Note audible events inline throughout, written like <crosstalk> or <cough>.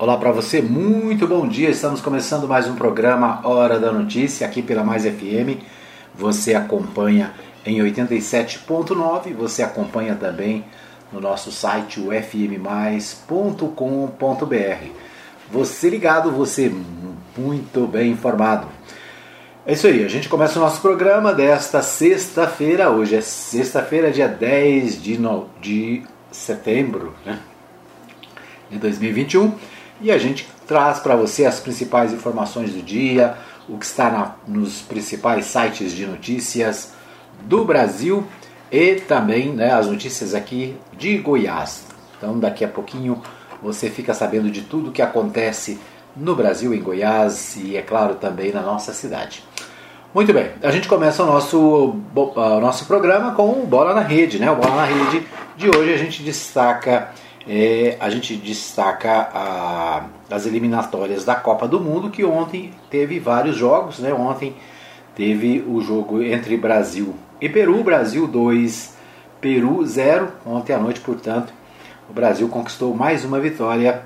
Olá para você, muito bom dia. Estamos começando mais um programa Hora da Notícia aqui pela Mais FM. Você acompanha em 87.9, você acompanha também no nosso site ufmmais.com.br. Você ligado, você muito bem informado. É isso aí, a gente começa o nosso programa desta sexta-feira. Hoje é sexta-feira, dia 10 de, no... de setembro né? de 2021 e a gente traz para você as principais informações do dia, o que está na, nos principais sites de notícias do Brasil e também né, as notícias aqui de Goiás. Então, daqui a pouquinho você fica sabendo de tudo que acontece no Brasil, em Goiás e, é claro, também na nossa cidade. Muito bem, a gente começa o nosso, o nosso programa com o Bola na Rede. Né? O Bola na Rede de hoje a gente destaca é, a gente destaca a, as eliminatórias da Copa do Mundo, que ontem teve vários jogos. Né? Ontem teve o jogo entre Brasil e Peru, Brasil 2, Peru 0. Ontem à noite, portanto, o Brasil conquistou mais uma vitória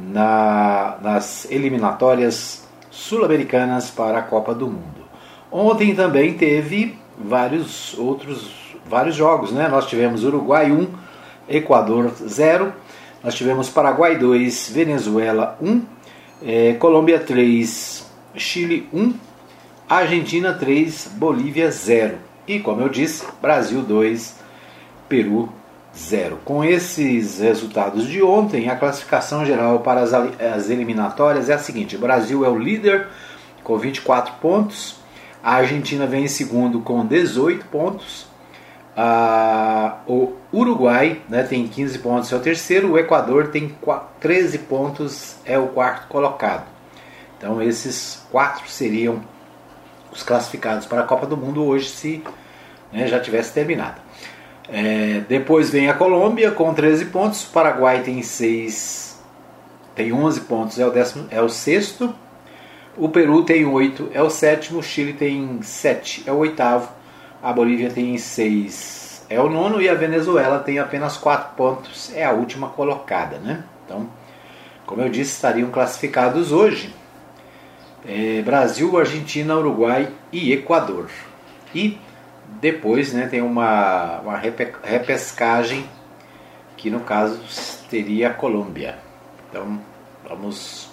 na, nas eliminatórias sul-americanas para a Copa do Mundo. Ontem também teve vários outros vários jogos, né? Nós tivemos Uruguai 1, Equador 0. Nós tivemos Paraguai 2, Venezuela 1, é, Colômbia 3, Chile 1, Argentina 3, Bolívia 0. E como eu disse, Brasil 2, Peru 0. Com esses resultados de ontem, a classificação geral para as, as eliminatórias é a seguinte: Brasil é o líder com 24 pontos, a Argentina vem em segundo com 18 pontos, ah, o Uruguai né, tem 15 pontos, é o terceiro. O Equador tem 13 pontos, é o quarto colocado. Então, esses quatro seriam os classificados para a Copa do Mundo hoje, se né, já tivesse terminado. É, depois vem a Colômbia com 13 pontos. O Paraguai tem 6, tem 11 pontos, é o, décimo, é o sexto. O Peru tem 8, é o sétimo. O Chile tem 7, é o oitavo. A Bolívia tem 6, é o nono, e a Venezuela tem apenas 4 pontos, é a última colocada. Né? Então, como eu disse, estariam classificados hoje é, Brasil, Argentina, Uruguai e Equador. E depois né, tem uma, uma repescagem que no caso teria a Colômbia. Então vamos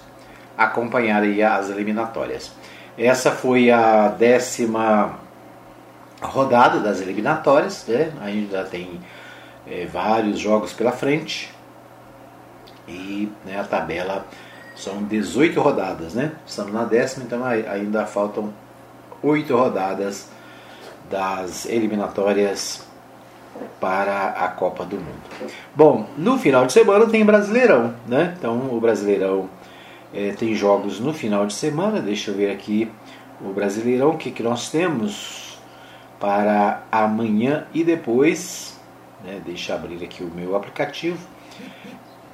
acompanhar aí as eliminatórias. Essa foi a décima rodada das eliminatórias, né? ainda tem é, vários jogos pela frente e né, a tabela são 18 rodadas, né? Estamos na décima, então ainda faltam 8 rodadas das eliminatórias para a Copa do Mundo. Bom, no final de semana tem Brasileirão, né? Então o Brasileirão é, tem jogos no final de semana. Deixa eu ver aqui o Brasileirão, o que, que nós temos? Para amanhã e depois. Né, deixa eu abrir aqui o meu aplicativo.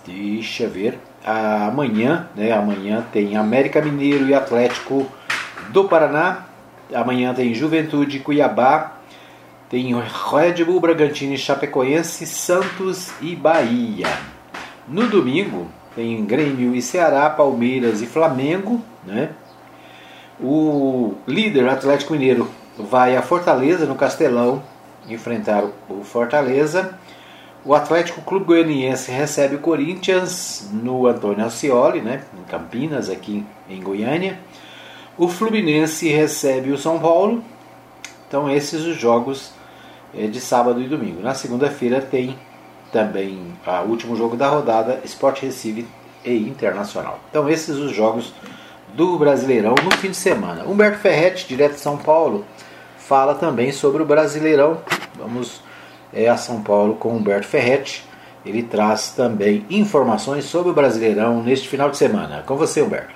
Deixa eu ver. Amanhã, né, amanhã tem América Mineiro e Atlético do Paraná. Amanhã tem Juventude Cuiabá. Tem Red Bull Bragantino e Chapecoense, Santos e Bahia. No domingo tem Grêmio e Ceará, Palmeiras e Flamengo. Né? O líder Atlético Mineiro vai a Fortaleza, no Castelão, enfrentar o Fortaleza. O Atlético Clube Goianiense recebe o Corinthians no Antônio Alcioli, né, em Campinas, aqui em Goiânia. O Fluminense recebe o São Paulo. Então, esses os jogos é, de sábado e domingo. Na segunda-feira tem também o último jogo da rodada, Sport Recife e Internacional. Então, esses os jogos do Brasileirão no fim de semana. Humberto Ferretti, direto de São Paulo, fala também sobre o Brasileirão. Vamos é, a São Paulo com Humberto Ferretti. Ele traz também informações sobre o Brasileirão neste final de semana. Com você, Humberto.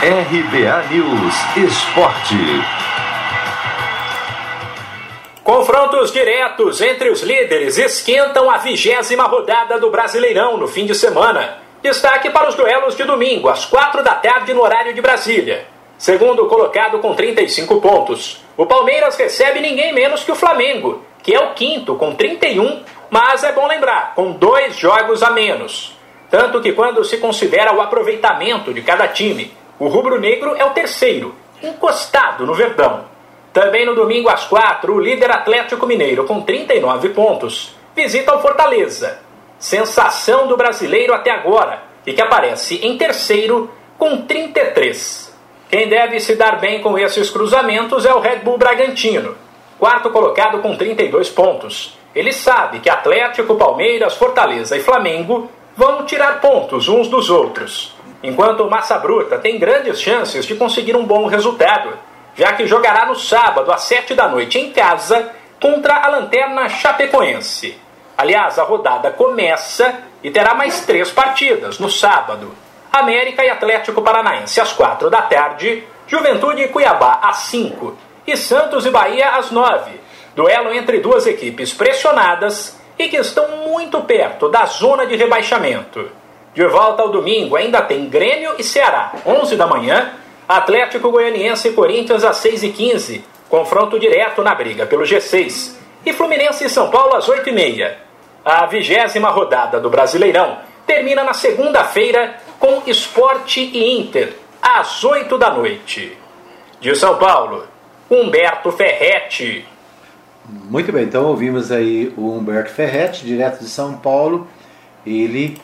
RBA News Esporte. Confrontos diretos entre os líderes esquentam a vigésima rodada do Brasileirão no fim de semana. Destaque para os duelos de domingo, às quatro da tarde, no horário de Brasília. Segundo colocado com 35 pontos. O Palmeiras recebe ninguém menos que o Flamengo. que é o quinto com 31, mas é bom lembrar, com dois jogos a menos. Tanto que quando se considera o aproveitamento de cada time, o rubro-negro é o terceiro, encostado no Verdão. Também no domingo às quatro, o líder Atlético Mineiro, com 39 pontos, visita o Fortaleza. Sensação do brasileiro até agora, e que aparece em terceiro com 33. Quem deve se dar bem com esses cruzamentos é o Red Bull Bragantino, quarto colocado com 32 pontos. Ele sabe que Atlético, Palmeiras, Fortaleza e Flamengo vão tirar pontos uns dos outros, enquanto o Massa Bruta tem grandes chances de conseguir um bom resultado, já que jogará no sábado às 7 da noite em casa contra a Lanterna Chapecoense. Aliás, a rodada começa e terá mais três partidas no sábado. América e Atlético Paranaense às 4 da tarde, Juventude e Cuiabá às 5 e Santos e Bahia às 9. Duelo entre duas equipes pressionadas e que estão muito perto da zona de rebaixamento. De volta ao domingo ainda tem Grêmio e Ceará, 11 da manhã, Atlético Goianiense e Corinthians às 6 e 15 confronto direto na briga pelo G6, e Fluminense e São Paulo às 8 e meia. A vigésima rodada do Brasileirão termina na segunda-feira com Esporte e Inter, às 8 da noite. De São Paulo, Humberto Ferretti. Muito bem, então ouvimos aí o Humberto Ferretti, direto de São Paulo, ele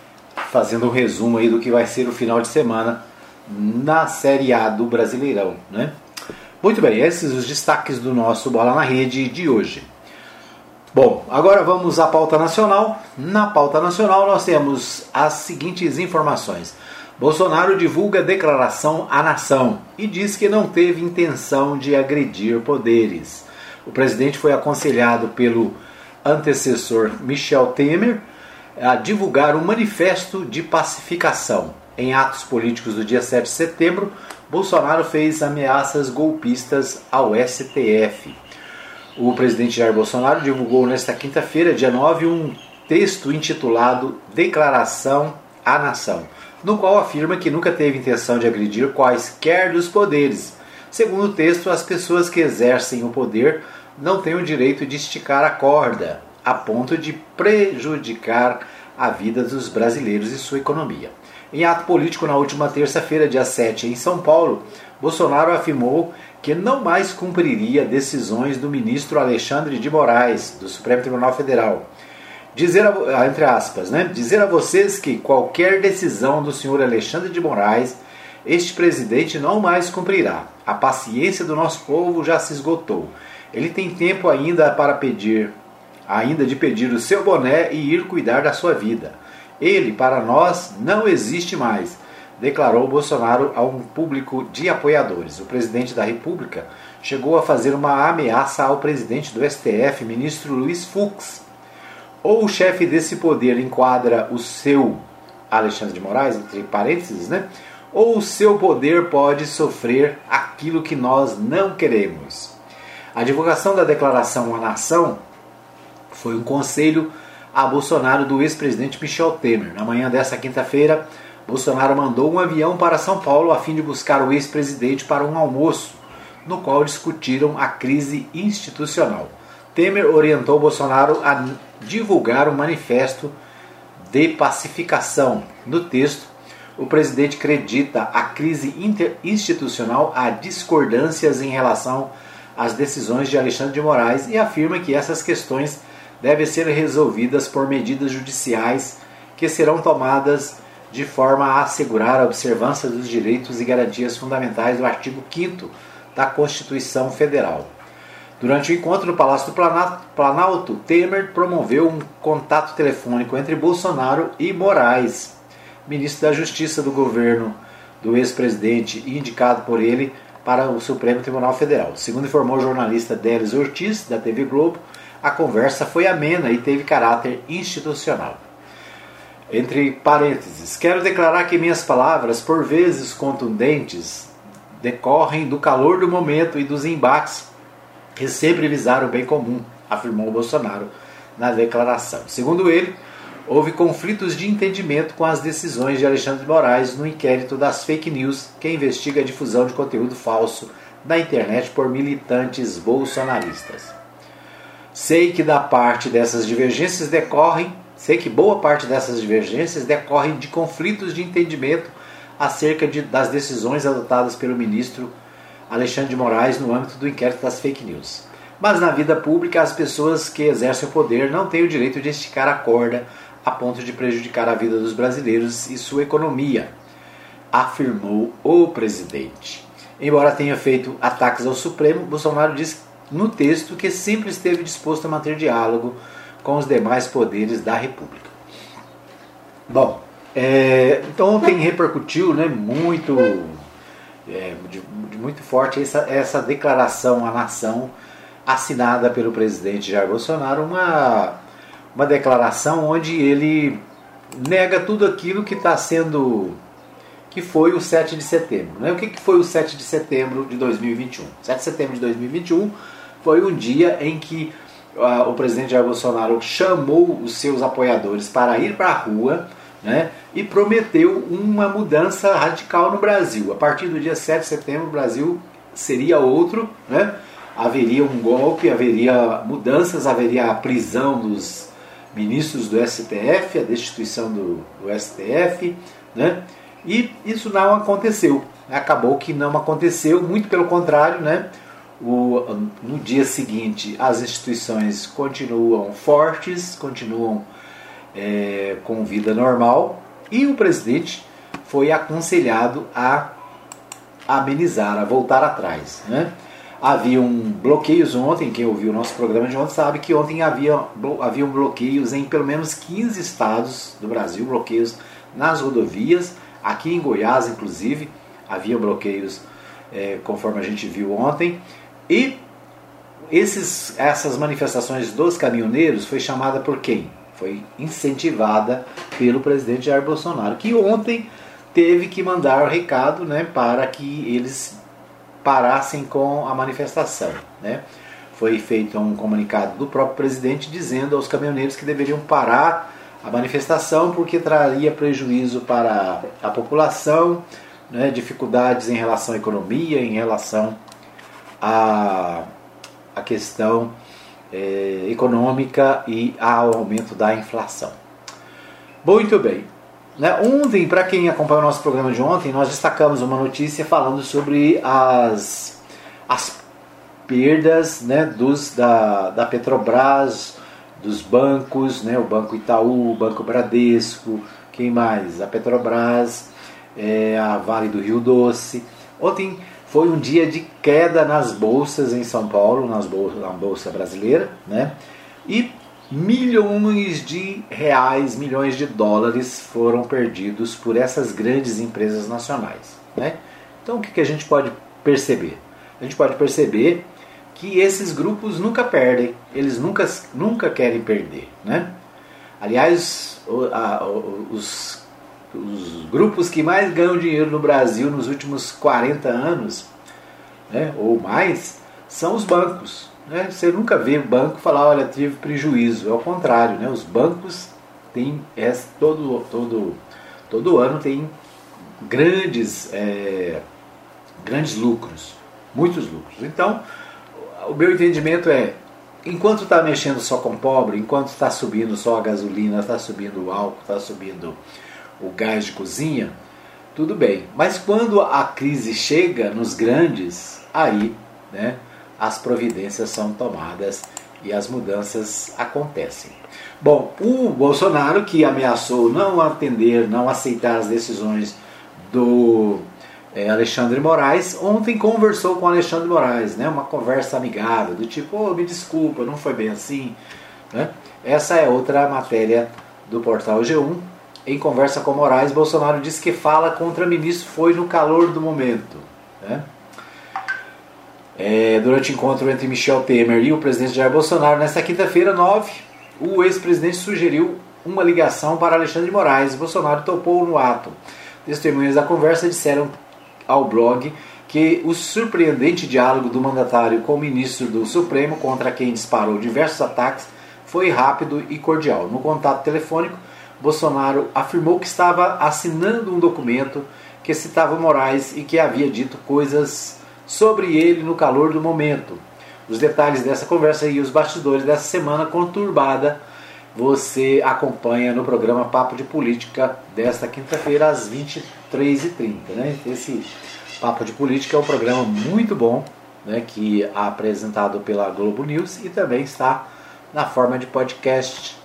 fazendo um resumo aí do que vai ser o final de semana na Série A do Brasileirão, né? Muito bem, esses os destaques do nosso Bola na Rede de hoje. Bom, agora vamos à pauta nacional. Na pauta nacional nós temos as seguintes informações. Bolsonaro divulga declaração à nação e diz que não teve intenção de agredir poderes. O presidente foi aconselhado pelo antecessor Michel Temer a divulgar um manifesto de pacificação. Em atos políticos do dia 7 de setembro, Bolsonaro fez ameaças golpistas ao STF. O presidente Jair Bolsonaro divulgou nesta quinta-feira, dia 9, um texto intitulado Declaração à Nação, no qual afirma que nunca teve intenção de agredir quaisquer dos poderes. Segundo o texto, as pessoas que exercem o poder não têm o direito de esticar a corda, a ponto de prejudicar a vida dos brasileiros e sua economia. Em ato político na última terça-feira, dia 7, em São Paulo, Bolsonaro afirmou que não mais cumpriria decisões do ministro Alexandre de Moraes, do Supremo Tribunal Federal. Dizer a, entre aspas, né? Dizer a vocês que qualquer decisão do senhor Alexandre de Moraes, este presidente não mais cumprirá. A paciência do nosso povo já se esgotou. Ele tem tempo ainda para pedir, ainda de pedir o seu boné e ir cuidar da sua vida. Ele, para nós, não existe mais, declarou Bolsonaro a um público de apoiadores. O presidente da República chegou a fazer uma ameaça ao presidente do STF, ministro Luiz Fux. Ou o chefe desse poder enquadra o seu Alexandre de Moraes, entre parênteses, né? Ou o seu poder pode sofrer aquilo que nós não queremos. A divulgação da declaração à nação foi um conselho a Bolsonaro do ex-presidente Michel Temer. Na manhã desta quinta-feira, Bolsonaro mandou um avião para São Paulo a fim de buscar o ex-presidente para um almoço, no qual discutiram a crise institucional. Temer orientou Bolsonaro a divulgar um manifesto de pacificação. No texto, o presidente acredita a crise institucional a discordâncias em relação às decisões de Alexandre de Moraes e afirma que essas questões devem ser resolvidas por medidas judiciais que serão tomadas de forma a assegurar a observância dos direitos e garantias fundamentais do artigo 5 da Constituição Federal. Durante o encontro no Palácio do Planalto, Temer promoveu um contato telefônico entre Bolsonaro e Moraes, ministro da Justiça do governo do ex-presidente e indicado por ele para o Supremo Tribunal Federal. Segundo informou o jornalista Délis Ortiz, da TV Globo, a conversa foi amena e teve caráter institucional. Entre parênteses, quero declarar que minhas palavras, por vezes contundentes, decorrem do calor do momento e dos embates que sempre visaram o bem comum, afirmou Bolsonaro na declaração. Segundo ele, houve conflitos de entendimento com as decisões de Alexandre de Moraes no inquérito das fake news que investiga a difusão de conteúdo falso na internet por militantes bolsonaristas. Sei que da parte dessas divergências decorrem, sei que boa parte dessas divergências decorrem de conflitos de entendimento acerca de, das decisões adotadas pelo ministro Alexandre de Moraes no âmbito do inquérito das fake news. Mas na vida pública, as pessoas que exercem o poder não têm o direito de esticar a corda a ponto de prejudicar a vida dos brasileiros e sua economia, afirmou o presidente. Embora tenha feito ataques ao Supremo, Bolsonaro disse no texto que sempre esteve disposto a manter diálogo com os demais poderes da República. Bom, é, então ontem repercutiu né, muito, é, de, de muito forte essa, essa declaração à nação assinada pelo presidente Jair Bolsonaro, uma, uma declaração onde ele nega tudo aquilo que está sendo que foi o 7 de setembro. Né? O que, que foi o 7 de setembro de 2021? 7 de setembro de 2021 foi um dia em que o presidente Jair Bolsonaro chamou os seus apoiadores para ir para a rua né, e prometeu uma mudança radical no Brasil. A partir do dia 7 de setembro, o Brasil seria outro, né, haveria um golpe, haveria mudanças, haveria a prisão dos ministros do STF, a destituição do, do STF, né, e isso não aconteceu. Acabou que não aconteceu, muito pelo contrário, né? O, no dia seguinte as instituições continuam fortes, continuam é, com vida normal e o presidente foi aconselhado a amenizar, a voltar atrás. Né? Haviam bloqueios ontem, quem ouviu o nosso programa de ontem sabe que ontem havia, haviam bloqueios em pelo menos 15 estados do Brasil, bloqueios nas rodovias, aqui em Goiás inclusive, havia bloqueios é, conforme a gente viu ontem. E esses, essas manifestações dos caminhoneiros foi chamada por quem? Foi incentivada pelo presidente Jair Bolsonaro, que ontem teve que mandar o recado né, para que eles parassem com a manifestação. Né? Foi feito um comunicado do próprio presidente dizendo aos caminhoneiros que deveriam parar a manifestação porque traria prejuízo para a população, né, dificuldades em relação à economia, em relação a, a questão é, econômica e ao aumento da inflação. Muito bem. Né, ontem, para quem acompanhou o nosso programa de ontem, nós destacamos uma notícia falando sobre as, as perdas né, dos, da, da Petrobras, dos bancos, né, o Banco Itaú, o Banco Bradesco, quem mais? A Petrobras, é, a Vale do Rio Doce. Ontem foi um dia de queda nas bolsas em São Paulo, nas bolsas, na bolsa brasileira, né? E milhões de reais, milhões de dólares foram perdidos por essas grandes empresas nacionais, né? Então o que, que a gente pode perceber? A gente pode perceber que esses grupos nunca perdem, eles nunca, nunca querem perder, né? Aliás, os os grupos que mais ganham dinheiro no Brasil nos últimos 40 anos, né, ou mais, são os bancos. Né? Você nunca vê banco falar, olha, tive prejuízo. É o contrário, né? os bancos têm é, todo, todo, todo ano tem grandes, é, grandes lucros, muitos lucros. Então, o meu entendimento é, enquanto está mexendo só com pobre, enquanto está subindo só a gasolina, está subindo o álcool, está subindo o gás de cozinha, tudo bem. Mas quando a crise chega nos grandes, aí né, as providências são tomadas e as mudanças acontecem. Bom, o Bolsonaro que ameaçou não atender, não aceitar as decisões do é, Alexandre Moraes, ontem conversou com Alexandre Moraes, né, uma conversa amigável, do tipo, oh, me desculpa, não foi bem assim. Né? Essa é outra matéria do portal G1, em conversa com Moraes, Bolsonaro disse que fala contra ministro foi no calor do momento. Né? É, durante o encontro entre Michel Temer e o presidente Jair Bolsonaro, nesta quinta-feira, 9, o ex-presidente sugeriu uma ligação para Alexandre de Moraes. Bolsonaro topou no ato. Testemunhas da conversa disseram ao blog que o surpreendente diálogo do mandatário com o ministro do Supremo, contra quem disparou diversos ataques, foi rápido e cordial. No contato telefônico, Bolsonaro afirmou que estava assinando um documento que citava Moraes e que havia dito coisas sobre ele no calor do momento. Os detalhes dessa conversa e os bastidores dessa semana conturbada você acompanha no programa Papo de Política desta quinta-feira às 23h30. Né? Esse Papo de Política é um programa muito bom né, que é apresentado pela Globo News e também está na forma de podcast.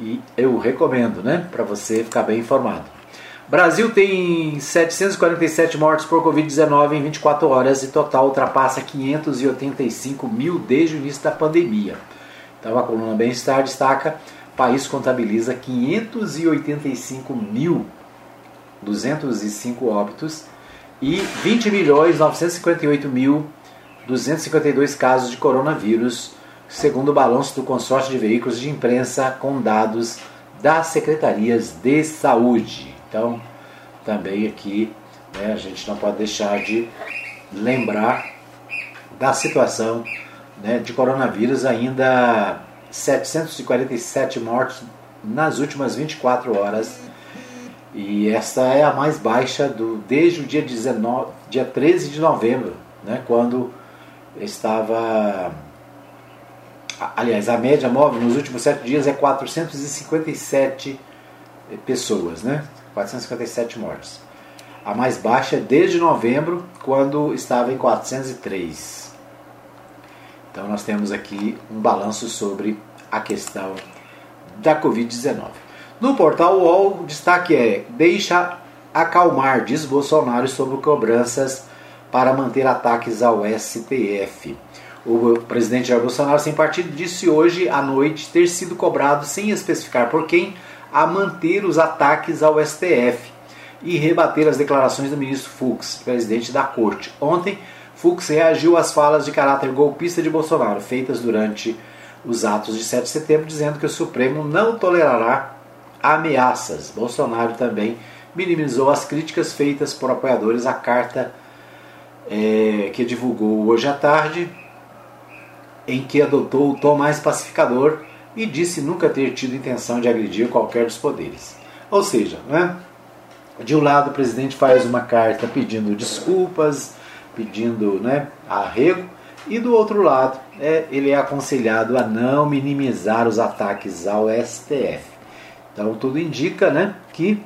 E eu recomendo né, para você ficar bem informado. Brasil tem 747 mortes por Covid-19 em 24 horas e total ultrapassa 585 mil desde o início da pandemia. Então a coluna Bem-Estar destaca: país contabiliza 585.205 óbitos e 20 milhões 958 mil 252 casos de coronavírus, segundo o balanço do consórcio de veículos de imprensa com dados das secretarias de saúde. Então, também aqui né, a gente não pode deixar de lembrar da situação né, de coronavírus, ainda 747 mortes nas últimas 24 horas. E essa é a mais baixa do, desde o dia, 19, dia 13 de novembro, né, quando estava. Aliás, a média móvel nos últimos sete dias é 457 pessoas, né? 457 mortes. A mais baixa é desde novembro, quando estava em 403. Então nós temos aqui um balanço sobre a questão da Covid-19. No portal UOL, o destaque é: deixa acalmar, diz Bolsonaro sobre cobranças para manter ataques ao STF. O presidente Jair Bolsonaro, sem partido, disse hoje à noite ter sido cobrado, sem especificar por quem, a manter os ataques ao STF e rebater as declarações do ministro Fux, presidente da corte. Ontem, Fux reagiu às falas de caráter golpista de Bolsonaro, feitas durante os atos de 7 de setembro, dizendo que o Supremo não tolerará ameaças. Bolsonaro também minimizou as críticas feitas por apoiadores à carta é, que divulgou hoje à tarde, em que adotou o tom mais pacificador e disse nunca ter tido intenção de agredir qualquer dos poderes. Ou seja, né, de um lado o presidente faz uma carta pedindo desculpas, pedindo né, arrego, e do outro lado é, ele é aconselhado a não minimizar os ataques ao STF. Então tudo indica né, que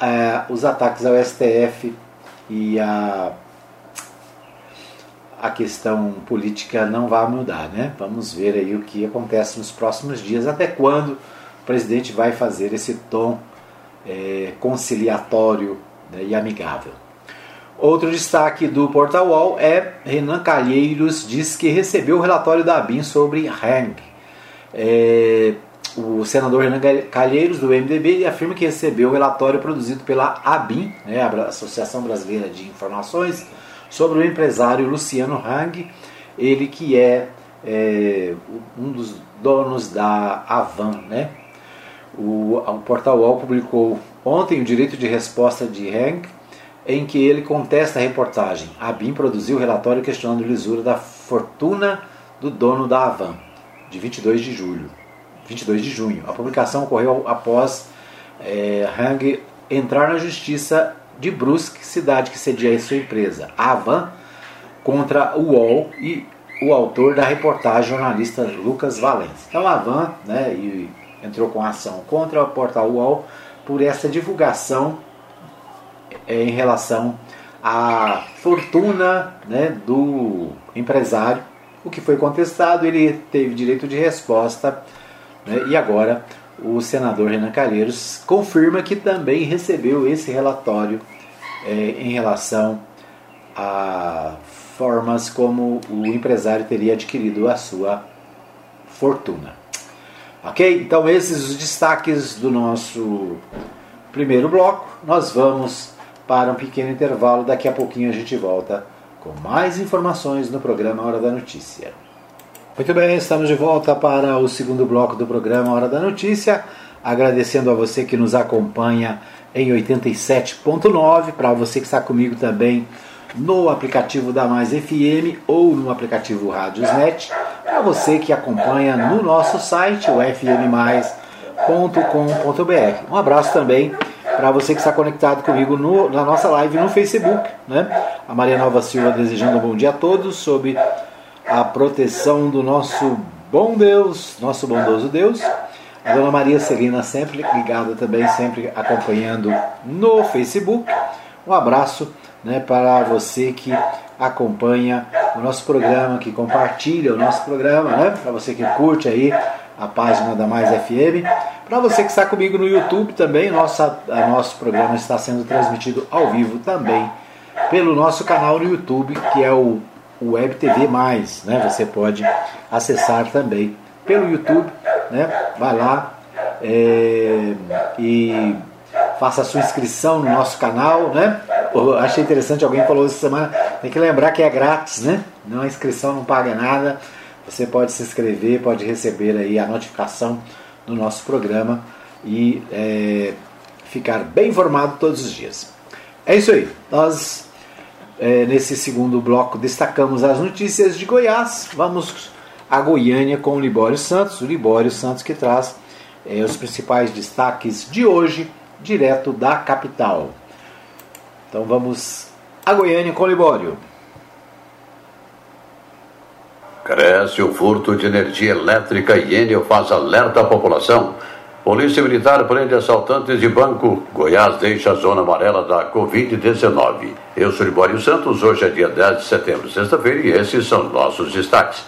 é, os ataques ao STF e a a questão política não vai mudar, né? Vamos ver aí o que acontece nos próximos dias, até quando o presidente vai fazer esse tom é, conciliatório né, e amigável. Outro destaque do Portal UOL é Renan Calheiros diz que recebeu o relatório da ABIN sobre Hang. É, o senador Renan Calheiros, do MDB, afirma que recebeu o relatório produzido pela ABIN, né, a Associação Brasileira de Informações, sobre o empresário Luciano Hang, ele que é, é um dos donos da Avan. Né? O, o portal UOL publicou ontem o direito de resposta de Hang, em que ele contesta a reportagem. A BIM produziu o relatório questionando a lisura da fortuna do dono da Avan, de 22 de julho. 22 de junho. A publicação ocorreu após é, Hang entrar na justiça de Brusque, cidade que cedia sua empresa, a Avan, contra o UOL e o autor da reportagem, jornalista Lucas Valens. Então a Avan né, e entrou com ação contra o portal UOL por essa divulgação é, em relação à fortuna né, do empresário. O que foi contestado, ele teve direito de resposta né, e agora o senador Renan Calheiros confirma que também recebeu esse relatório é, em relação a formas como o empresário teria adquirido a sua fortuna. Ok? Então, esses os destaques do nosso primeiro bloco. Nós vamos para um pequeno intervalo. Daqui a pouquinho a gente volta com mais informações no programa Hora da Notícia. Muito bem, estamos de volta para o segundo bloco do programa Hora da Notícia. Agradecendo a você que nos acompanha em 87.9, para você que está comigo também no aplicativo da Mais FM ou no aplicativo Rádiosnet, para você que acompanha no nosso site, o fmmais.com.br. Um abraço também para você que está conectado comigo no, na nossa live no Facebook. Né? A Maria Nova Silva desejando um bom dia a todos, sob a proteção do nosso bom Deus, nosso bondoso Deus. A Dona Maria Celina sempre ligada também, sempre acompanhando no Facebook. Um abraço né, para você que acompanha o nosso programa, que compartilha o nosso programa, né, para você que curte aí a página da Mais FM. Para você que está comigo no YouTube também, nossa, nosso programa está sendo transmitido ao vivo também pelo nosso canal no YouTube, que é o Web TV Mais, né? Você pode acessar também pelo YouTube, né? Vai lá é, e faça a sua inscrição no nosso canal, né? Eu achei interessante, alguém falou essa semana, tem que lembrar que é grátis, né? Não a inscrição não paga nada. Você pode se inscrever, pode receber aí a notificação do nosso programa e é, ficar bem informado todos os dias. É isso aí. Nós é, nesse segundo bloco, destacamos as notícias de Goiás. Vamos a Goiânia com o Libório Santos. O Libório Santos que traz é, os principais destaques de hoje, direto da capital. Então vamos a Goiânia com o Libório. Cresce o furto de energia elétrica e Enel faz alerta à população. Polícia Militar prende assaltantes de banco. Goiás deixa a zona amarela da Covid-19. Eu sou Libório Santos, hoje é dia 10 de setembro, sexta-feira, e esses são nossos destaques.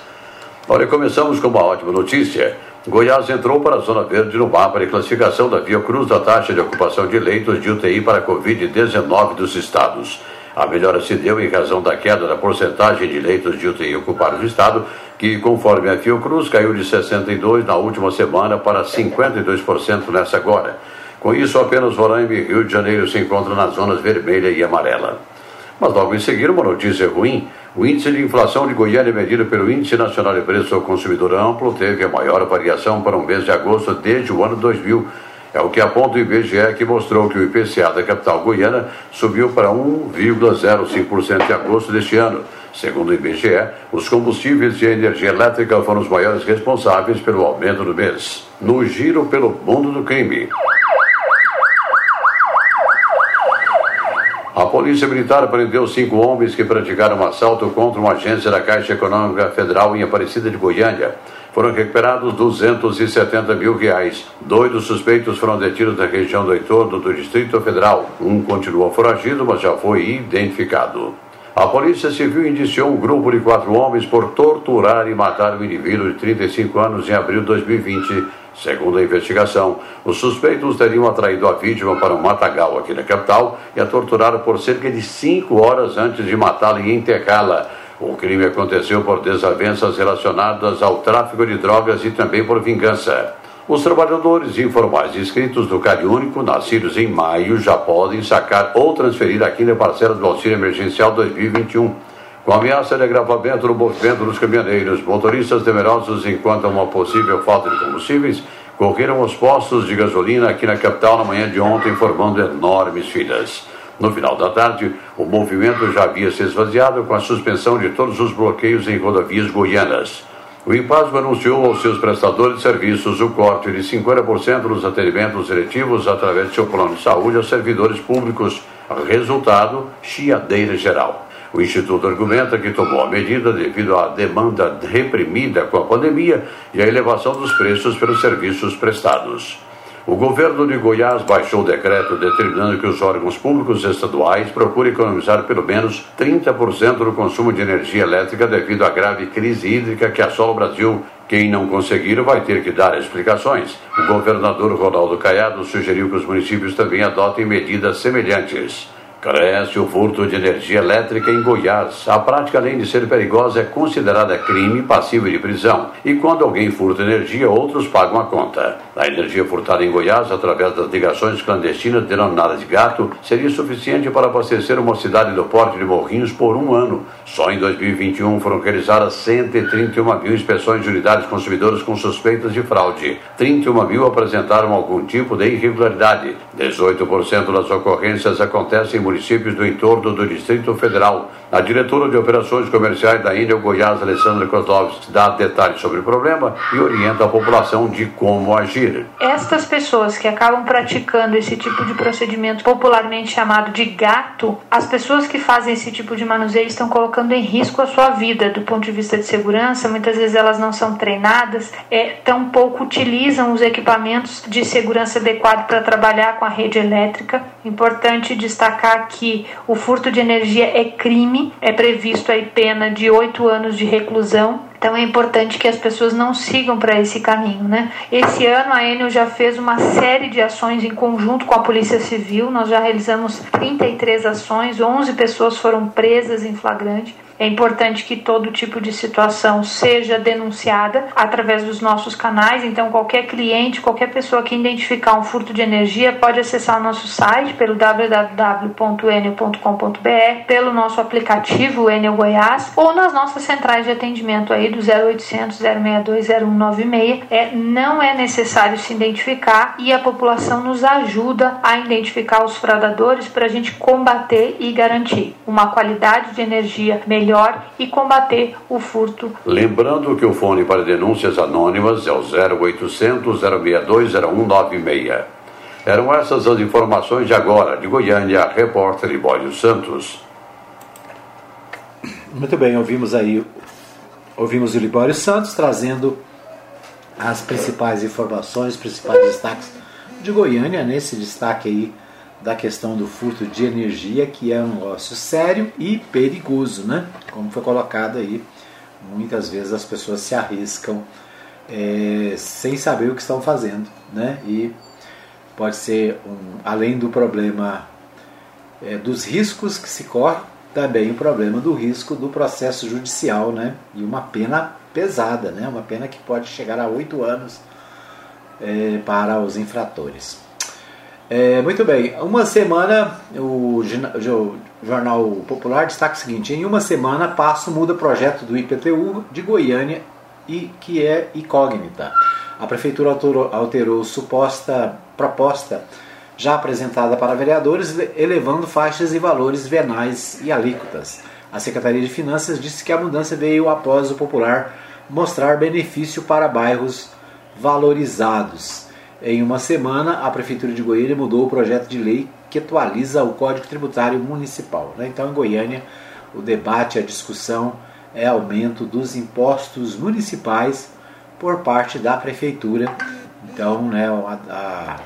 Olha, começamos com uma ótima notícia. Goiás entrou para a zona verde no mapa de classificação da Via Cruz da taxa de ocupação de leitos de UTI para Covid-19 dos estados. A melhora se deu em razão da queda da porcentagem de leitos de UTI ocupados no estado, que, conforme a Fiocruz, caiu de 62% na última semana para 52% nessa agora. Com isso, apenas Roraima e Rio de Janeiro se encontram nas zonas vermelha e amarela. Mas logo em seguida, uma notícia ruim: o índice de inflação de Goiânia, medido pelo Índice Nacional de Preço ao Consumidor Amplo, teve a maior variação para o mês de agosto desde o ano 2000 é o que aponta o IBGE, que mostrou que o IPCA da capital goiana subiu para 1,05% em agosto deste ano. Segundo o IBGE, os combustíveis e a energia elétrica foram os maiores responsáveis pelo aumento do mês. No giro pelo mundo do crime. A Polícia Militar prendeu cinco homens que praticaram um assalto contra uma agência da Caixa Econômica Federal em Aparecida de Goiânia. Foram recuperados 270 mil reais. Dois dos suspeitos foram detidos na região do entorno do Distrito Federal. Um continuou foragido, mas já foi identificado. A Polícia Civil indiciou um grupo de quatro homens por torturar e matar um indivíduo de 35 anos em abril de 2020. Segundo a investigação, os suspeitos teriam atraído a vítima para um matagal aqui na capital e a torturaram por cerca de cinco horas antes de matá-la e enterrá-la. O crime aconteceu por desavenças relacionadas ao tráfico de drogas e também por vingança. Os trabalhadores informais inscritos do Cade Único, nascidos em maio, já podem sacar ou transferir aqui na parcela do Auxílio Emergencial 2021. Com ameaça de agravamento no movimento dos caminhoneiros, motoristas temerosos enquanto uma possível falta de combustíveis correram aos postos de gasolina aqui na capital na manhã de ontem, formando enormes filas. No final da tarde, o movimento já havia se esvaziado com a suspensão de todos os bloqueios em rodovias goianas. O Impasmo anunciou aos seus prestadores de serviços o corte de 50% dos atendimentos eletivos através de seu plano de saúde aos servidores públicos. Resultado, chiadeira geral. O Instituto argumenta que tomou a medida devido à demanda reprimida com a pandemia e à elevação dos preços pelos serviços prestados. O governo de Goiás baixou o decreto determinando que os órgãos públicos estaduais procurem economizar pelo menos 30% do consumo de energia elétrica devido à grave crise hídrica que assola o Brasil. Quem não conseguir vai ter que dar explicações. O governador Ronaldo Caiado sugeriu que os municípios também adotem medidas semelhantes. Cresce o furto de energia elétrica em Goiás. A prática, além de ser perigosa, é considerada crime passível de prisão. E quando alguém furta energia, outros pagam a conta. A energia furtada em Goiás, através das ligações clandestinas denominadas de gato, seria suficiente para abastecer uma cidade do porte de Morrinhos por um ano. Só em 2021 foram realizadas 131 mil inspeções de unidades consumidoras com suspeitas de fraude. 31 mil apresentaram algum tipo de irregularidade. 18% das ocorrências acontecem em municípios do entorno do Distrito Federal. A diretora de Operações Comerciais da Índia Goiás, Alessandra Kozlovski, dá detalhes sobre o problema e orienta a população de como agir. Estas pessoas que acabam praticando esse tipo de procedimento popularmente chamado de gato, as pessoas que fazem esse tipo de manuseio estão colocando em risco a sua vida do ponto de vista de segurança. Muitas vezes elas não são treinadas, é, tampouco utilizam os equipamentos de segurança adequado para trabalhar com a rede elétrica. Importante destacar que o furto de energia é crime é previsto aí pena de oito anos de reclusão. Então é importante que as pessoas não sigam para esse caminho, né? Esse ano a Enel já fez uma série de ações em conjunto com a Polícia Civil. Nós já realizamos 33 ações, 11 pessoas foram presas em flagrante. É importante que todo tipo de situação seja denunciada através dos nossos canais. Então, qualquer cliente, qualquer pessoa que identificar um furto de energia pode acessar o nosso site pelo www.enel.com.br, pelo nosso aplicativo Enel Goiás ou nas nossas centrais de atendimento aí do 0800 062 0196. É, não é necessário se identificar e a população nos ajuda a identificar os fraudadores para a gente combater e garantir uma qualidade de energia melhor melhor e combater o furto. Lembrando que o fone para denúncias anônimas é o 0800 062 0196. Eram essas as informações de agora, de Goiânia, repórter Libório Santos. Muito bem, ouvimos aí ouvimos o Libório Santos trazendo as principais informações, principais destaques de Goiânia, nesse destaque aí da questão do furto de energia, que é um negócio sério e perigoso, né? Como foi colocado aí, muitas vezes as pessoas se arriscam é, sem saber o que estão fazendo, né? E pode ser, um, além do problema é, dos riscos que se corre, também o problema do risco do processo judicial, né? E uma pena pesada, né? Uma pena que pode chegar a oito anos é, para os infratores. É, muito bem, uma semana, o, Jornal Popular destaca o seguinte: em uma semana, Passo muda projeto do IPTU de Goiânia e que é incógnita. A Prefeitura alterou, alterou suposta proposta já apresentada para vereadores, elevando faixas e valores venais e alíquotas. A Secretaria de Finanças disse que a mudança veio após o Popular mostrar benefício para bairros valorizados. Em uma semana, a Prefeitura de Goiânia mudou o projeto de lei que atualiza o Código Tributário Municipal. Né? Então, em Goiânia, o debate, a discussão é aumento dos impostos municipais por parte da Prefeitura. Então, né, a, a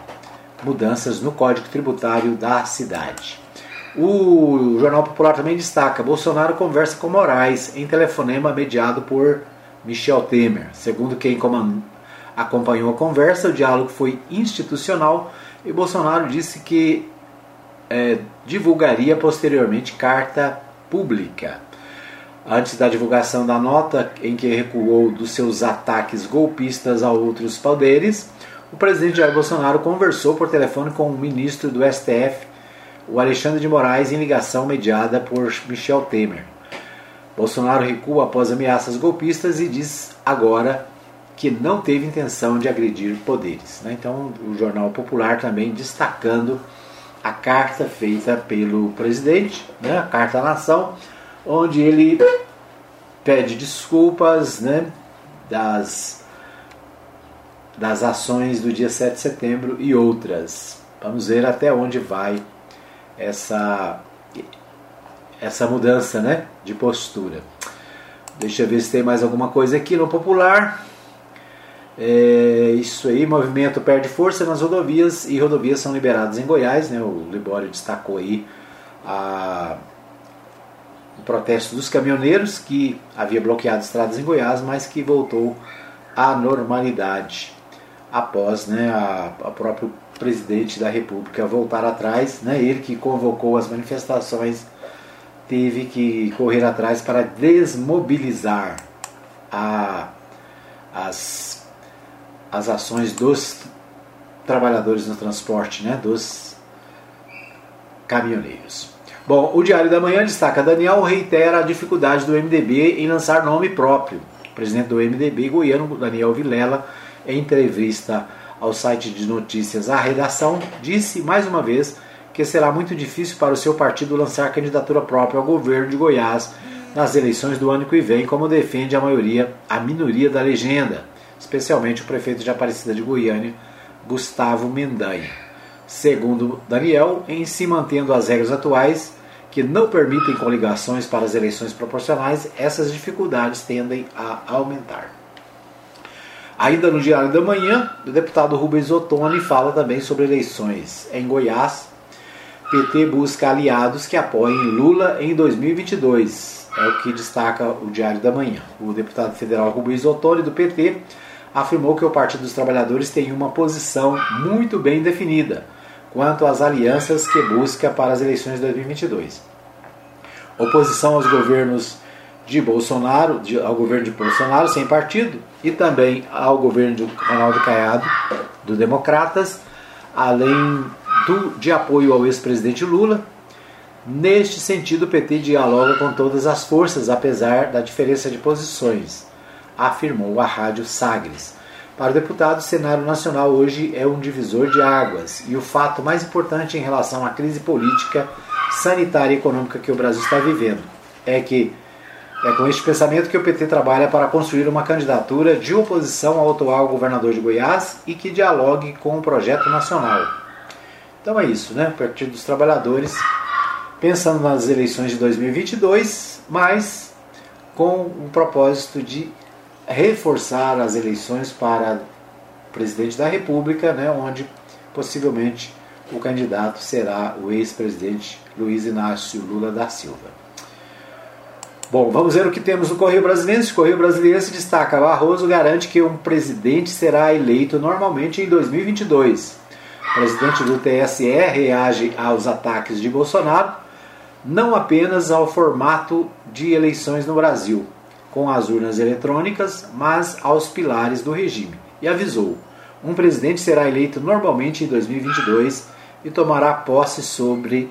mudanças no Código Tributário da cidade. O Jornal Popular também destaca: Bolsonaro conversa com Moraes em telefonema mediado por Michel Temer. Segundo quem acompanhou a conversa, o diálogo foi institucional e Bolsonaro disse que é, divulgaria posteriormente carta pública. Antes da divulgação da nota em que recuou dos seus ataques golpistas a outros poderes, o presidente Jair Bolsonaro conversou por telefone com o ministro do STF, o Alexandre de Moraes, em ligação mediada por Michel Temer. Bolsonaro recua após ameaças golpistas e diz agora que não teve intenção de agredir poderes. Né? Então, o Jornal Popular também destacando a carta feita pelo presidente, né? a Carta à Nação, onde ele pede desculpas né? das, das ações do dia 7 de setembro e outras. Vamos ver até onde vai essa, essa mudança né? de postura. Deixa eu ver se tem mais alguma coisa aqui no Popular. É, isso aí, movimento perde força nas rodovias e rodovias são liberadas em Goiás. Né? O Libório destacou aí a, o protesto dos caminhoneiros que havia bloqueado estradas em Goiás, mas que voltou à normalidade após né, a, a próprio presidente da República voltar atrás. Né? Ele que convocou as manifestações teve que correr atrás para desmobilizar a, as as ações dos trabalhadores no transporte, né, dos caminhoneiros. Bom, o Diário da Manhã destaca: Daniel reitera a dificuldade do MDB em lançar nome próprio. O presidente do MDB goiano, Daniel Vilela, em entrevista ao site de notícias A Redação, disse mais uma vez que será muito difícil para o seu partido lançar candidatura própria ao governo de Goiás nas eleições do ano que vem, como defende a maioria, a minoria da legenda, especialmente o prefeito de Aparecida de Goiânia, Gustavo Mendanha. Segundo Daniel, em se mantendo as regras atuais, que não permitem coligações para as eleições proporcionais, essas dificuldades tendem a aumentar. Ainda no Diário da Manhã, o deputado Rubens Ottoni fala também sobre eleições em Goiás. PT busca aliados que apoiem Lula em 2022. É o que destaca o Diário da Manhã. O deputado federal Rubens Ottoni, do PT, afirmou que o Partido dos Trabalhadores tem uma posição muito bem definida quanto às alianças que busca para as eleições de 2022. Oposição aos governos de Bolsonaro, de, ao governo de Bolsonaro sem partido e também ao governo de Ronaldo Caiado, do Democratas, além do, de apoio ao ex-presidente Lula. Neste sentido, o PT dialoga com todas as forças, apesar da diferença de posições, afirmou a Rádio Sagres. Para o deputado, o cenário nacional hoje é um divisor de águas e o fato mais importante em relação à crise política, sanitária e econômica que o Brasil está vivendo é que é com este pensamento que o PT trabalha para construir uma candidatura de oposição ao atual governador de Goiás e que dialogue com o projeto nacional. Então é isso, né? Partido dos Trabalhadores pensando nas eleições de 2022, mas com o propósito de reforçar as eleições para presidente da República, né, onde possivelmente o candidato será o ex-presidente Luiz Inácio Lula da Silva. Bom, vamos ver o que temos no Correio Brasileiro. O Correio Brasileiro se destaca. Barroso garante que um presidente será eleito normalmente em 2022. O presidente do TSE reage aos ataques de Bolsonaro, não apenas ao formato de eleições no Brasil, com as urnas eletrônicas, mas aos pilares do regime. E avisou: um presidente será eleito normalmente em 2022 e tomará posse sobre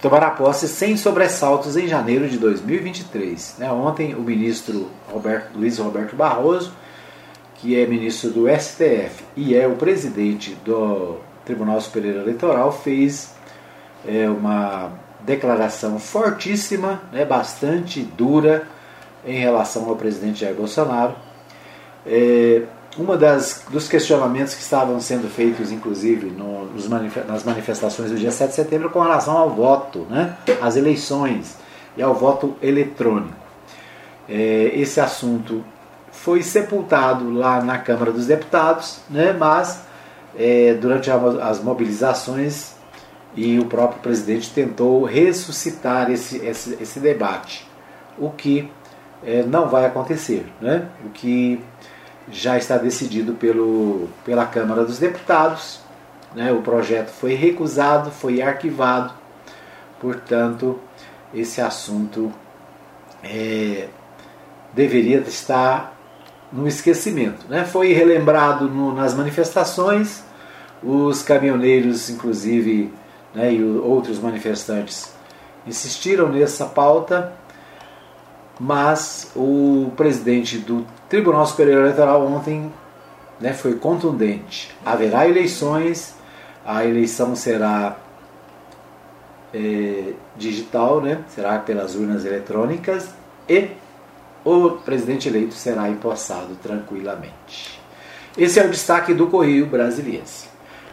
tomará posse sem sobressaltos em janeiro de 2023. Né? Ontem o ministro Roberto, Luiz Roberto Barroso, que é ministro do STF e é o presidente do Tribunal Superior Eleitoral, fez é, uma declaração fortíssima, né, bastante dura, em relação ao presidente Jair Bolsonaro. É, uma das dos questionamentos que estavam sendo feitos, inclusive, no, nos nas manifestações do dia 7 de setembro, com relação ao voto, né, às eleições e ao voto eletrônico. É, esse assunto foi sepultado lá na Câmara dos Deputados, né, mas é, durante as mobilizações e o próprio presidente tentou ressuscitar esse, esse, esse debate, o que é, não vai acontecer. Né? O que já está decidido pelo, pela Câmara dos Deputados. Né? O projeto foi recusado, foi arquivado, portanto, esse assunto é, deveria estar no esquecimento. Né? Foi relembrado no, nas manifestações, os caminhoneiros, inclusive, né, e outros manifestantes insistiram nessa pauta mas o presidente do Tribunal Superior Eleitoral ontem né, foi contundente. Haverá eleições, a eleição será é, digital, né, será pelas urnas eletrônicas e o presidente eleito será empossado tranquilamente. Esse é o destaque do Correio Brasiliense.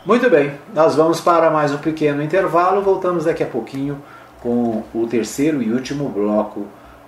Muito bem, nós vamos para mais um pequeno intervalo. Voltamos daqui a pouquinho com o terceiro e último bloco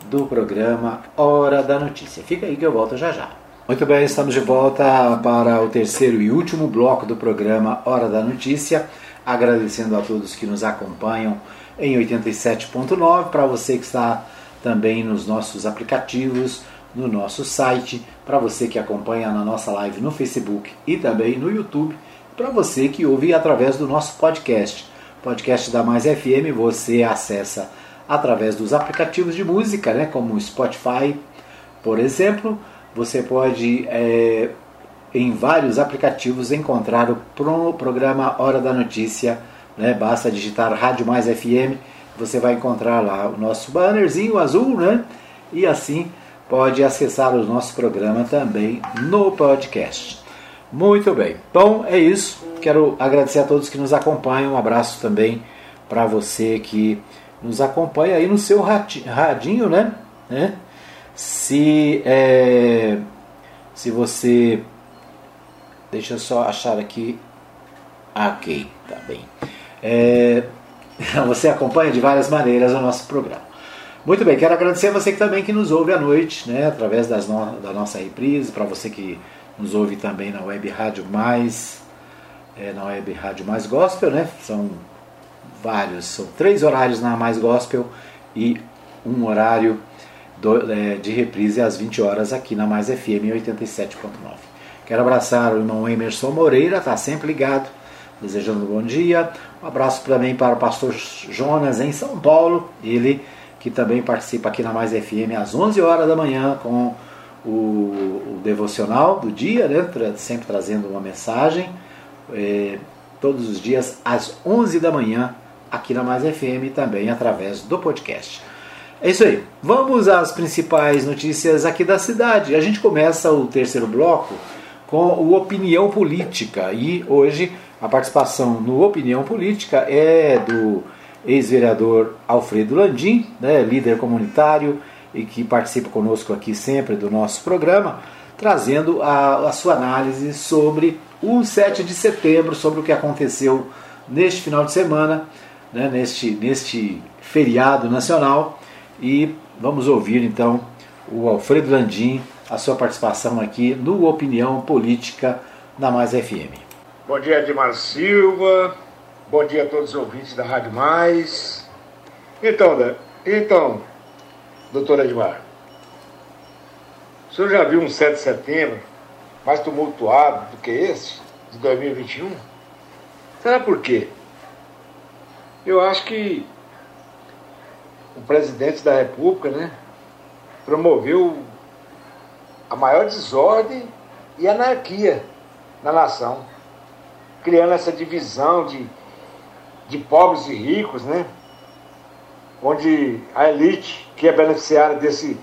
do programa Hora da Notícia. Fica aí que eu volto já já. Muito bem, estamos de volta para o terceiro e último bloco do programa Hora da Notícia. Agradecendo a todos que nos acompanham em 87.9, para você que está também nos nossos aplicativos, no nosso site, para você que acompanha na nossa live no Facebook e também no YouTube, para você que ouve através do nosso podcast. Podcast da Mais FM, você acessa através dos aplicativos de música, né, como o Spotify, por exemplo. Você pode, é, em vários aplicativos, encontrar o pro programa Hora da Notícia. Né, basta digitar Rádio Mais FM, você vai encontrar lá o nosso bannerzinho azul, né? E assim pode acessar o nosso programa também no podcast. Muito bem. Então é isso. Quero agradecer a todos que nos acompanham. Um abraço também para você que nos acompanha aí no seu radinho, né? né? Se, é, se você. Deixa eu só achar aqui. Ok, tá bem. É, <laughs> você acompanha de várias maneiras o nosso programa. Muito bem, quero agradecer a você que também que nos ouve à noite, né, através das no, da nossa reprise, para você que nos ouve também na Web Rádio Mais, é, na Web Rádio Mais Gospel, né? São vários, são três horários na Mais Gospel e um horário do, é, de reprise às 20 horas aqui na Mais FM 87.9. Quero abraçar o irmão Emerson Moreira, está sempre ligado, desejando um bom dia. Um abraço também para o pastor Jonas em São Paulo, ele que também participa aqui na Mais FM às 11 horas da manhã com o, o devocional do dia, né? sempre trazendo uma mensagem, é, todos os dias às 11 da manhã aqui na Mais FM também através do podcast. É isso aí. Vamos às principais notícias aqui da cidade. A gente começa o terceiro bloco com o Opinião Política e hoje a participação no Opinião Política é do ex-vereador Alfredo Landim, né, líder comunitário e que participa conosco aqui sempre do nosso programa, trazendo a, a sua análise sobre o 7 de setembro, sobre o que aconteceu neste final de semana né, neste, neste feriado nacional. E vamos ouvir então o Alfredo Landim, a sua participação aqui no Opinião Política na Mais FM. Bom dia, Edmar Silva. Bom dia a todos os ouvintes da Rádio Mais. Então, então doutor Edmar, o senhor já viu um 7 de setembro mais tumultuado do que esse, de 2021? Será por quê? Eu acho que o presidente da República, né, promoveu a maior desordem e anarquia na nação, criando essa divisão de, de pobres e ricos, né, onde a elite, que é beneficiária desse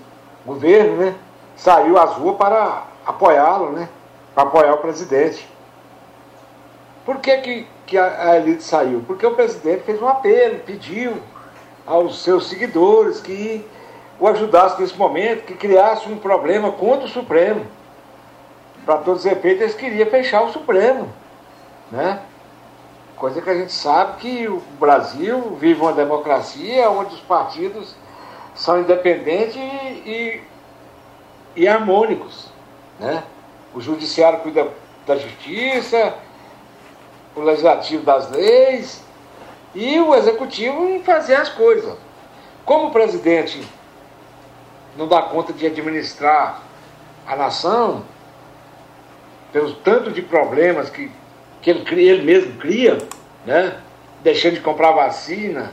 governo, né, saiu às ruas para apoiá-lo, né, para apoiar o presidente. Por que, que que a, a elite saiu? Porque o presidente fez um apelo, pediu aos seus seguidores que o ajudasse nesse momento, que criasse um problema contra o Supremo. Para todos os efeitos, eles queriam fechar o Supremo. Né? Coisa que a gente sabe que o Brasil vive uma democracia onde os partidos são independentes e, e, e harmônicos. Né? O judiciário cuida da justiça, o legislativo das leis e o executivo em fazer as coisas. Como o presidente não dá conta de administrar a nação, pelo tanto de problemas que, que ele, ele mesmo cria, né? deixando de comprar vacina,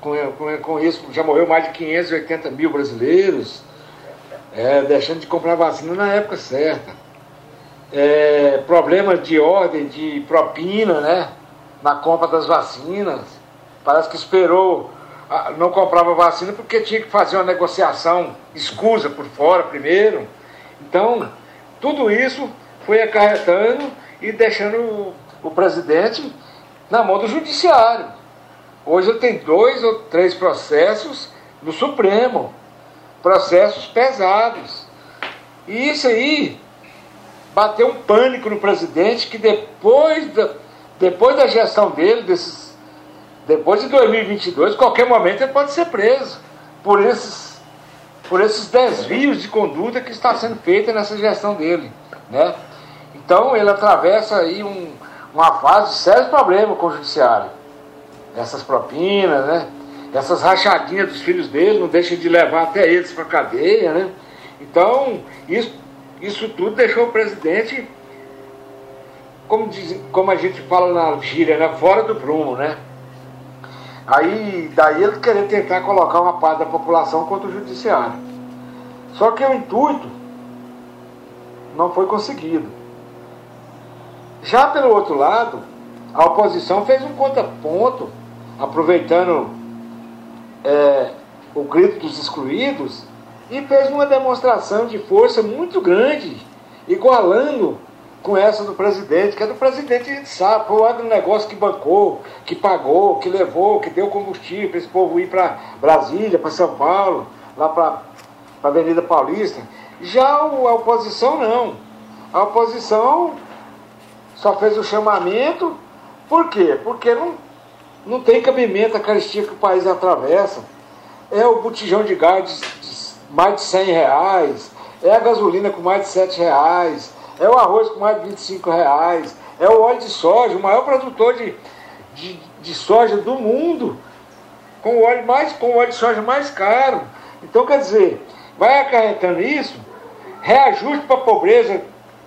com, com, com isso já morreu mais de 580 mil brasileiros, é, deixando de comprar vacina na época certa é, problemas de ordem, de propina, né? Na compra das vacinas. Parece que esperou, não comprava vacina porque tinha que fazer uma negociação escusa por fora primeiro. Então, tudo isso foi acarretando e deixando o, o presidente na mão do judiciário. Hoje ele tem dois ou três processos no Supremo, processos pesados. E isso aí bateu um pânico no presidente que depois da, depois da gestão dele, desses, depois de 2022, qualquer momento ele pode ser preso por esses, por esses desvios de conduta que está sendo feita nessa gestão dele. Né? Então ele atravessa aí um, uma fase de sérios problemas com o judiciário. Essas propinas, né? essas rachadinhas dos filhos dele, não deixa de levar até eles para a cadeia. Né? Então, isso isso tudo deixou o presidente, como, diz, como a gente fala na gíria, né, fora do prumo, né? Aí, daí ele querer tentar colocar uma parte da população contra o judiciário. Só que o intuito não foi conseguido. Já pelo outro lado, a oposição fez um contraponto, aproveitando é, o grito dos excluídos, e fez uma demonstração de força muito grande, igualando com essa do presidente, que é do presidente a gente sabe, foi o agronegócio que bancou, que pagou, que levou, que deu combustível para esse povo ir para Brasília, para São Paulo, lá para a Avenida Paulista. Já a oposição não. A oposição só fez o chamamento, por quê? Porque não, não tem cabimento a caristia que o país atravessa. É o botijão de gás de mais de 100 reais, é a gasolina com mais de 7 reais, é o arroz com mais de 25 reais, é o óleo de soja, o maior produtor de, de, de soja do mundo, com o óleo mais com o óleo de soja mais caro. Então, quer dizer, vai acarretando isso, reajuste para a pobreza,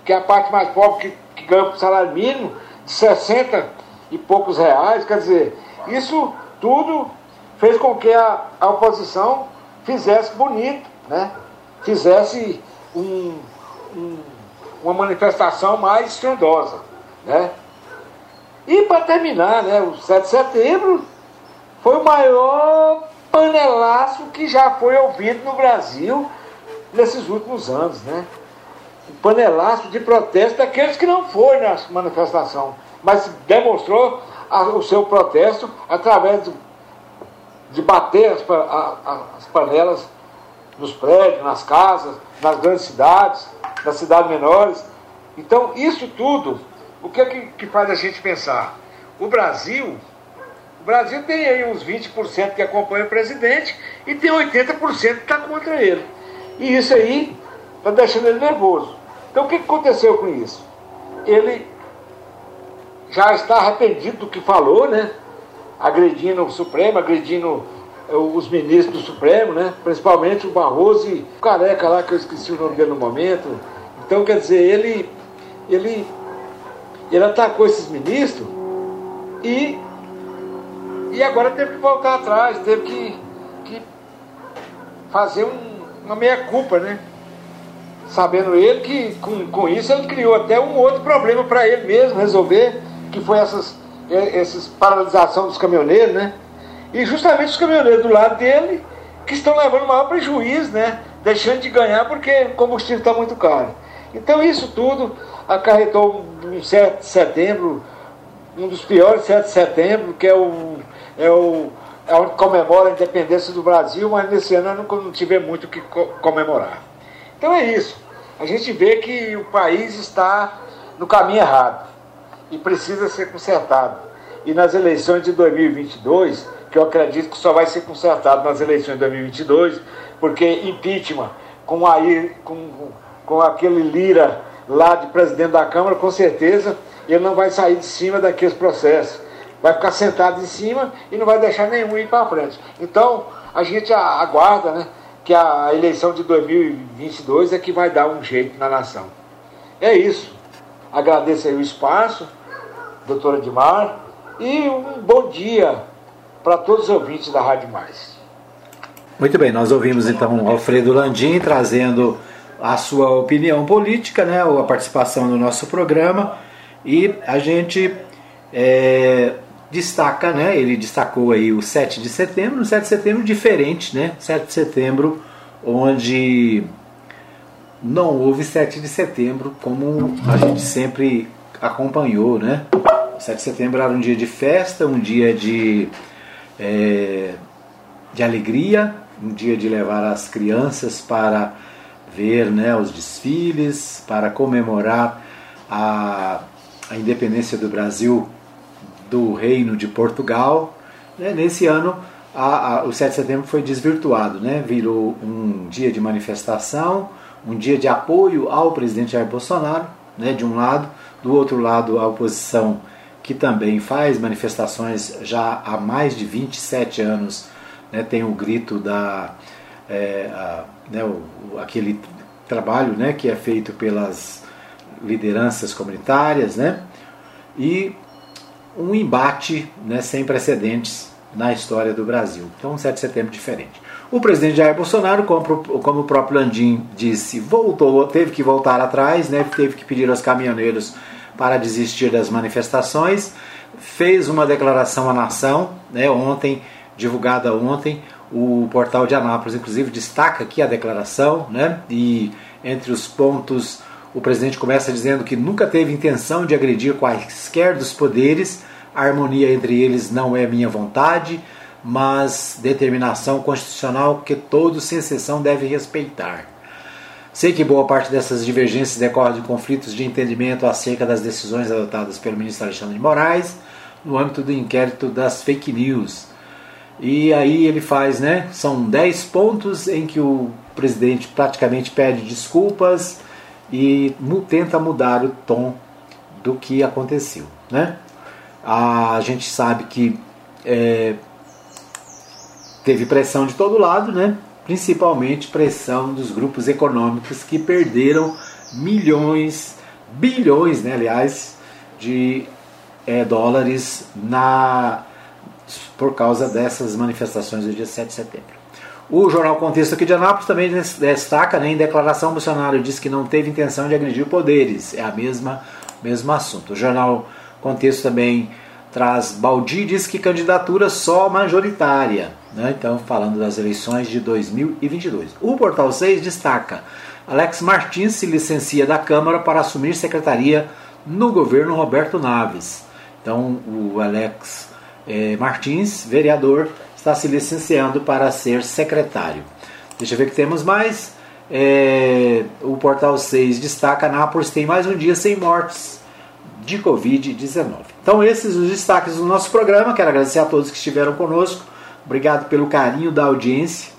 que é a parte mais pobre que, que ganha o salário mínimo, de 60 e poucos reais, quer dizer, isso tudo fez com que a, a oposição fizesse bonito, né? fizesse um, um uma manifestação mais estrondosa. Né? E para terminar, né, o 7 de setembro foi o maior panelaço que já foi ouvido no Brasil nesses últimos anos. Né? Um panelaço de protesto daqueles que não foram na manifestação, mas demonstrou a, o seu protesto através de, de bater as, a, as panelas nos prédios, nas casas, nas grandes cidades das cidades menores. Então, isso tudo, o que é que, que faz a gente pensar? O Brasil, o Brasil tem aí uns 20% que acompanha o presidente e tem 80% que está contra ele. E isso aí está deixando ele nervoso. Então, o que aconteceu com isso? Ele já está arrependido do que falou, né? Agredindo o Supremo, agredindo os ministros do Supremo, né? principalmente o Barroso e o Careca lá, que eu esqueci o nome dele no momento. Então, quer dizer, ele, ele, ele atacou esses ministros e, e agora teve que voltar atrás, teve que, que fazer um, uma meia-culpa, né? Sabendo ele que com, com isso ele criou até um outro problema para ele mesmo resolver, que foi essas, essas paralisação dos caminhoneiros, né? E justamente os caminhoneiros do lado dele que estão levando maior prejuízo, né? Deixando de ganhar porque o combustível está muito caro. Então isso tudo acarretou um 7 de setembro, um dos piores 7 de setembro, que é o, é o é onde comemora a independência do Brasil, mas nesse ano não, não tive muito o que comemorar. Então é isso. A gente vê que o país está no caminho errado e precisa ser consertado. E nas eleições de 2022 que eu acredito que só vai ser consertado nas eleições de 2022, porque impeachment com, aí, com, com aquele Lira lá de presidente da Câmara, com certeza ele não vai sair de cima daqueles processos. Vai ficar sentado em cima e não vai deixar nenhum ir para frente. Então, a gente aguarda né, que a eleição de 2022 é que vai dar um jeito na nação. É isso. Agradeço aí o espaço, doutora Edmar, e um bom dia para todos os ouvintes da Rádio Mais. Muito bem, nós ouvimos então Alfredo Landim trazendo a sua opinião política, né, a participação no nosso programa e a gente é, destaca, né, ele destacou aí o 7 de setembro, um 7 de setembro diferente, né, 7 de setembro onde não houve 7 de setembro como a gente sempre acompanhou, né, 7 de setembro era um dia de festa, um dia de é, de alegria, um dia de levar as crianças para ver né, os desfiles, para comemorar a, a independência do Brasil do Reino de Portugal. Né? Nesse ano, a, a, o 7 de setembro foi desvirtuado, né? virou um dia de manifestação, um dia de apoio ao presidente Jair Bolsonaro, né? de um lado, do outro lado, a oposição que também faz manifestações já há mais de 27 anos, né, tem o grito da é, a, né, o, aquele trabalho né, que é feito pelas lideranças comunitárias, né, e um embate né, sem precedentes na história do Brasil. Então, um 7 de setembro diferente. O presidente Jair Bolsonaro, como, o próprio Landim disse, voltou, teve que voltar atrás, né, teve que pedir aos caminhoneiros para desistir das manifestações, fez uma declaração à nação, né, ontem, divulgada ontem, o portal de Anápolis, inclusive, destaca aqui a declaração, né, e entre os pontos, O presidente começa dizendo que nunca teve intenção de agredir quaisquer dos poderes, a harmonia entre eles não é minha vontade, mas determinação constitucional que todos, sem exceção, devem respeitar. Sei que boa parte dessas divergências decorre de conflitos de entendimento acerca das decisões adotadas pelo ministro Alexandre de Moraes no âmbito do inquérito das fake news. E aí ele faz, né? São 10 pontos em que o presidente praticamente pede desculpas e tenta mudar o tom do que aconteceu, né? A gente sabe que é, teve pressão de todo lado, né? Principalmente pressão dos grupos econômicos que perderam milhões, bilhões, né, aliás, de é, dólares na, por causa dessas manifestações do dia 7 de setembro. O jornal Contexto aqui de Anápolis também destaca, né, em declaração, Bolsonaro diz que não teve intenção de agredir poderes. É a mesma mesmo assunto. O jornal Contexto também traz Baldi diz que candidatura só majoritária. Né? Então, falando das eleições de 2022. O Portal 6 destaca: Alex Martins se licencia da Câmara para assumir secretaria no governo Roberto Naves. Então, o Alex é, Martins, vereador, está se licenciando para ser secretário. Deixa eu ver que temos mais. É, o Portal 6 destaca: Nápoles tem mais um dia sem mortes de Covid-19. Então, esses os destaques do nosso programa. Quero agradecer a todos que estiveram conosco. Obrigado pelo carinho da audiência.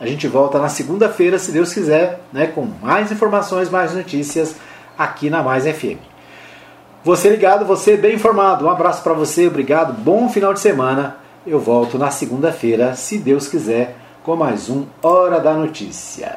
A gente volta na segunda-feira, se Deus quiser, né, com mais informações, mais notícias aqui na Mais FM. Você ligado, você bem informado. Um abraço para você, obrigado. Bom final de semana. Eu volto na segunda-feira, se Deus quiser, com mais um Hora da Notícia.